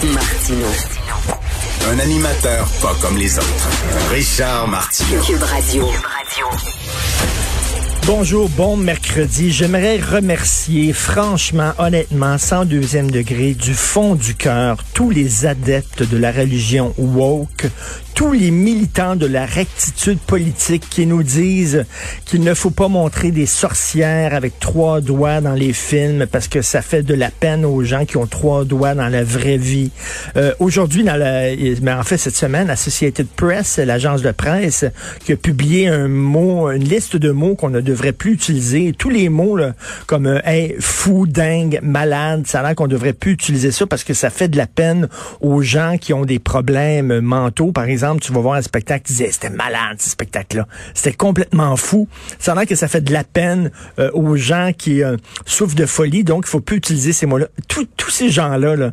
Martino. Un animateur pas comme les autres. Richard. Cube Radio. Bonjour, bon mercredi. J'aimerais remercier franchement, honnêtement, sans deuxième degré, du fond du cœur, tous les adeptes de la religion woke, tous les militants de la rectitude politique qui nous disent qu'il ne faut pas montrer des sorcières avec trois doigts dans les films parce que ça fait de la peine aux gens qui ont trois doigts dans la vraie vie. Euh, Aujourd'hui, dans la, mais en fait cette semaine, Associated Press, l'agence de presse, qui a publié un mot, une liste de mots qu'on ne devrait plus utiliser. Tous les mots là, comme euh, hey, fou, dingue, malade, ça a l'air qu'on devrait plus utiliser ça parce que ça fait de la peine aux gens qui ont des problèmes mentaux, par exemple tu vas voir un spectacle, tu disais, c'était malade, ce spectacle-là. C'était complètement fou. Ça a que ça fait de la peine euh, aux gens qui euh, souffrent de folie, donc il faut plus utiliser ces mots-là. Tous ces gens-là, là,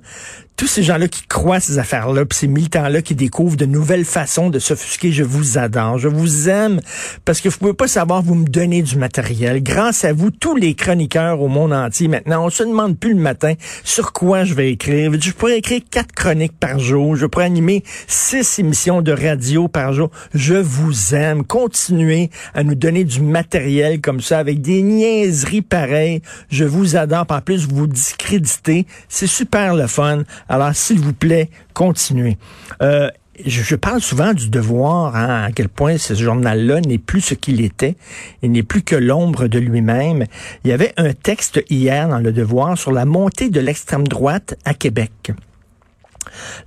tous ces gens-là qui croient ces affaires-là, puis ces militants-là qui découvrent de nouvelles façons de s'offusquer, je vous adore, je vous aime, parce que vous pouvez pas savoir, vous me donnez du matériel. Grâce à vous, tous les chroniqueurs au monde entier, maintenant, on se demande plus le matin sur quoi je vais écrire. Je pourrais écrire quatre chroniques par jour, je pourrais animer six émissions de radio par jour. Je vous aime. Continuez à nous donner du matériel comme ça, avec des niaiseries pareilles. Je vous adore. En plus, vous discréditez. C'est super le fun. Alors, s'il vous plaît, continuez. Euh, je, parle souvent du devoir, hein, à quel point ce journal-là n'est plus ce qu'il était. Il n'est plus que l'ombre de lui-même. Il y avait un texte hier dans le devoir sur la montée de l'extrême droite à Québec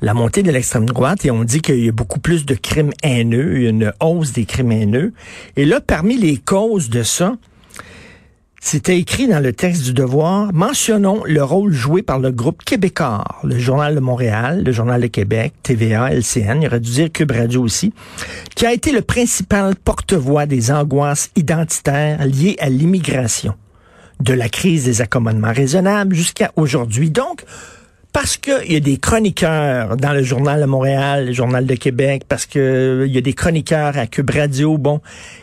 la montée de l'extrême droite et on dit qu'il y a beaucoup plus de crimes haineux, une hausse des crimes haineux. Et là, parmi les causes de ça, c'était écrit dans le texte du devoir, mentionnons le rôle joué par le groupe québécois, le Journal de Montréal, le Journal de Québec, TVA, LCN, il aurait dû dire Cube Radio aussi, qui a été le principal porte-voix des angoisses identitaires liées à l'immigration, de la crise des accommodements raisonnables jusqu'à aujourd'hui. Donc, parce qu'il y a des chroniqueurs dans le journal de Montréal, le journal de Québec, parce que il y a des chroniqueurs à Cube Radio, bon,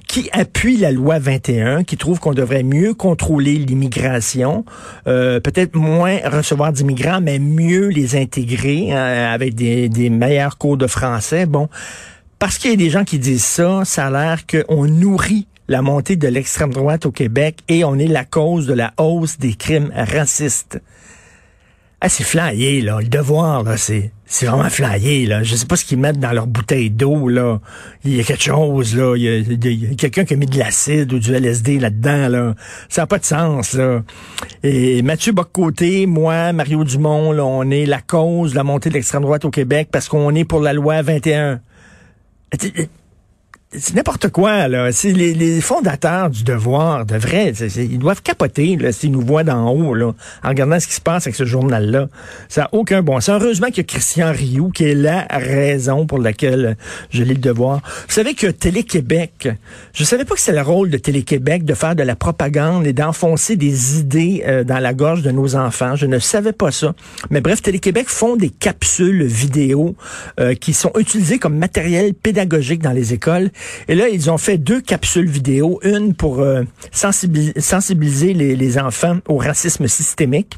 qui appuient la loi 21, qui trouvent qu'on devrait mieux contrôler l'immigration, euh, peut-être moins recevoir d'immigrants, mais mieux les intégrer hein, avec des, des meilleurs cours de français. Bon, parce qu'il y a des gens qui disent ça, ça a l'air qu'on nourrit la montée de l'extrême droite au Québec et on est la cause de la hausse des crimes racistes. Ah, c'est flyé, là. Le devoir, là, c'est, c'est vraiment flyé, là. Je sais pas ce qu'ils mettent dans leur bouteille d'eau, là. Il y a quelque chose, là. Il y a, quelqu'un qui a mis de l'acide ou du LSD là-dedans, là. Ça n'a pas de sens, là. Et Mathieu Boccoté, moi, Mario Dumont, là, on est la cause de la montée de l'extrême droite au Québec parce qu'on est pour la loi 21 c'est n'importe quoi, là. C'est les, les, fondateurs du devoir, de vrai, ils doivent capoter, là, s'ils nous voient d'en haut, là, en regardant ce qui se passe avec ce journal-là. Ça n'a aucun bon sens. Heureusement qu'il y a Christian Rioux, qui est la raison pour laquelle je lis le devoir. Vous savez que Télé-Québec, je savais pas que c'est le rôle de Télé-Québec de faire de la propagande et d'enfoncer des idées euh, dans la gorge de nos enfants. Je ne savais pas ça. Mais bref, Télé-Québec font des capsules vidéo euh, qui sont utilisées comme matériel pédagogique dans les écoles et là, ils ont fait deux capsules vidéo, une pour euh, sensibiliser, les, enfants au racisme systémique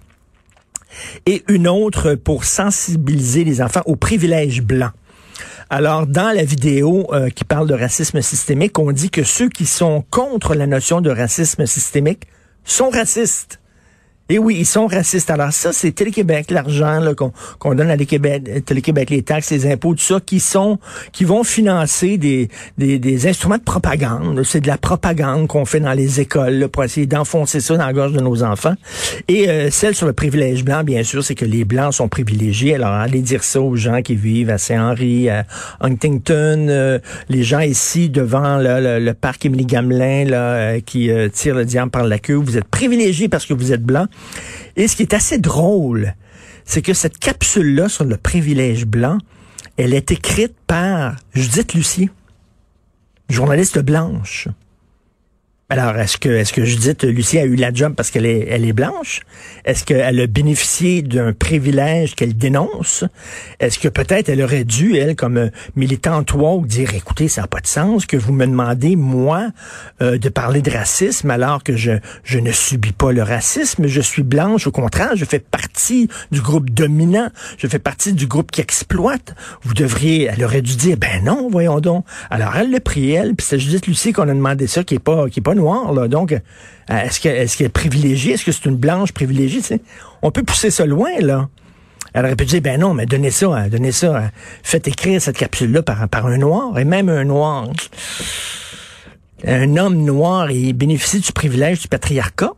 et une autre pour sensibiliser les enfants aux privilèges blancs. Alors, dans la vidéo euh, qui parle de racisme systémique, on dit que ceux qui sont contre la notion de racisme systémique sont racistes. Et oui, ils sont racistes. Alors ça, c'est Télé-Québec, l'argent qu'on donne à Télé-Québec, les taxes, les impôts, tout ça, qui sont, qui vont financer des, des, des instruments de propagande. C'est de la propagande qu'on fait dans les écoles là, pour essayer d'enfoncer ça dans la gorge de nos enfants. Et euh, celle sur le privilège blanc, bien sûr, c'est que les blancs sont privilégiés. Alors allez dire ça aux gens qui vivent à Saint-Henri, à Huntington, euh, les gens ici devant le, parc Émilie Gamelin là, euh, qui tirent le diable par la queue. Vous êtes privilégiés parce que vous êtes blancs. Et ce qui est assez drôle, c'est que cette capsule-là sur le privilège blanc, elle est écrite par Judith Lucier, journaliste blanche. Alors, est-ce que, est-ce que Judith Lucie a eu la job parce qu'elle est, elle est blanche? Est-ce qu'elle a bénéficié d'un privilège qu'elle dénonce? Est-ce que peut-être elle aurait dû, elle, comme militante woke, dire, écoutez, ça n'a pas de sens que vous me demandez, moi, euh, de parler de racisme alors que je, je ne subis pas le racisme, je suis blanche, au contraire, je fais partie du groupe dominant, je fais partie du groupe qui exploite. Vous devriez, elle aurait dû dire, ben non, voyons donc. Alors, elle l'a pris, elle, puis c'est Judith Lucie qu'on a demandé ça, qui est pas, qui est pas donc, euh, est-ce qu'elle est, est privilégiée? Est-ce que c'est une blanche privilégiée? On peut pousser ça loin, là. Elle aurait pu dire, ben non, mais donnez ça, hein, donnez ça, hein. faites écrire cette capsule-là par, par un noir, et même un noir. Un homme noir, il bénéficie du privilège du patriarcat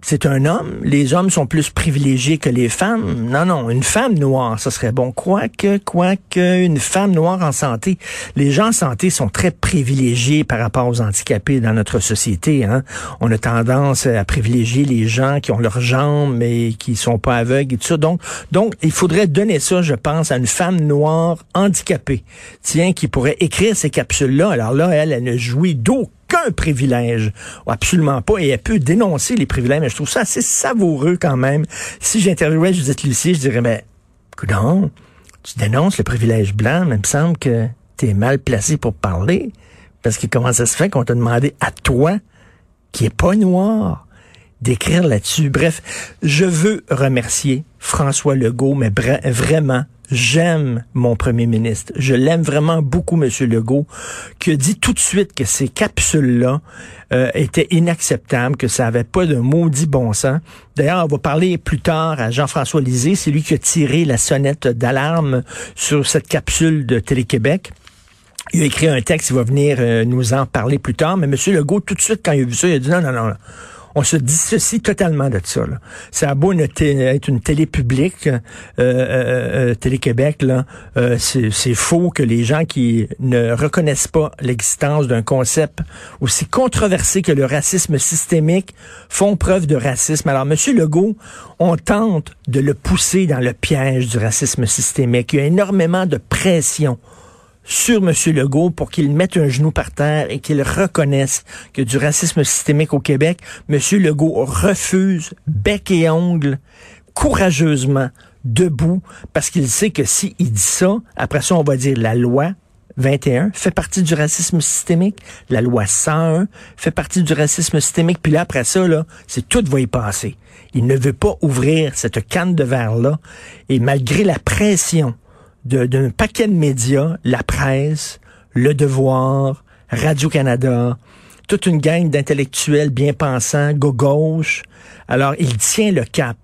c'est un homme, les hommes sont plus privilégiés que les femmes. Non, non, une femme noire, ça serait bon. Quoique, quoique, une femme noire en santé. Les gens en santé sont très privilégiés par rapport aux handicapés dans notre société. Hein. On a tendance à privilégier les gens qui ont leurs jambes mais qui sont pas aveugles et tout ça. Donc, donc, il faudrait donner ça, je pense, à une femme noire handicapée. Tiens, qui pourrait écrire ces capsules-là. Alors là, elle, elle ne jouit d'aucun qu'un privilège. Absolument pas. Et elle peut dénoncer les privilèges, mais je trouve ça assez savoureux quand même. Si j'interviewais Judith Lucie, je dirais, mais, non, tu dénonces le privilège blanc, mais il me semble que tu es mal placé pour parler. Parce que comment ça se fait qu'on t'a demandé à toi, qui est pas noir, d'écrire là-dessus? Bref, je veux remercier François Legault, mais vraiment J'aime mon premier ministre. Je l'aime vraiment beaucoup, Monsieur Legault, qui a dit tout de suite que ces capsules-là euh, étaient inacceptables, que ça avait pas de maudit bon sens. D'ailleurs, on va parler plus tard à Jean-François Lisée, c'est lui qui a tiré la sonnette d'alarme sur cette capsule de Télé-Québec. Il a écrit un texte, il va venir euh, nous en parler plus tard, mais Monsieur Legault, tout de suite, quand il a vu ça, il a dit non, non, non on se dissocie totalement de ça. Là. Ça a beau être une télé publique, euh, euh, euh, Télé-Québec, là, c'est faux que les gens qui ne reconnaissent pas l'existence d'un concept aussi controversé que le racisme systémique font preuve de racisme. Alors, Monsieur Legault, on tente de le pousser dans le piège du racisme systémique. Il y a énormément de pression sur M. Legault pour qu'il mette un genou par terre et qu'il reconnaisse que du racisme systémique au Québec, M. Legault refuse bec et ongle courageusement debout parce qu'il sait que s'il dit ça, après ça, on va dire la loi 21 fait partie du racisme systémique. La loi 101 fait partie du racisme systémique. Puis là, après ça, là, c'est tout va y passer. Il ne veut pas ouvrir cette canne de verre-là. Et malgré la pression d'un paquet de médias, la presse, Le Devoir, Radio-Canada, toute une gang d'intellectuels bien pensants, gauche. Alors, il tient le cap.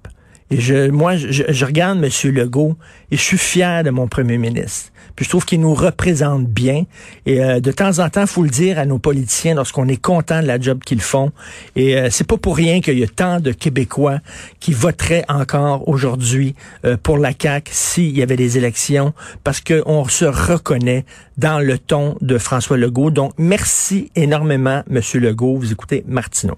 Et je, moi, je, je regarde M. Legault et je suis fier de mon premier ministre. Puis je trouve qu'il nous représente bien. Et euh, de temps en temps, faut le dire à nos politiciens lorsqu'on est content de la job qu'ils font. Et euh, c'est pas pour rien qu'il y a tant de Québécois qui voteraient encore aujourd'hui euh, pour la CAQ s'il y avait des élections, parce qu'on se reconnaît dans le ton de François Legault. Donc, merci énormément, Monsieur Legault. Vous écoutez Martineau.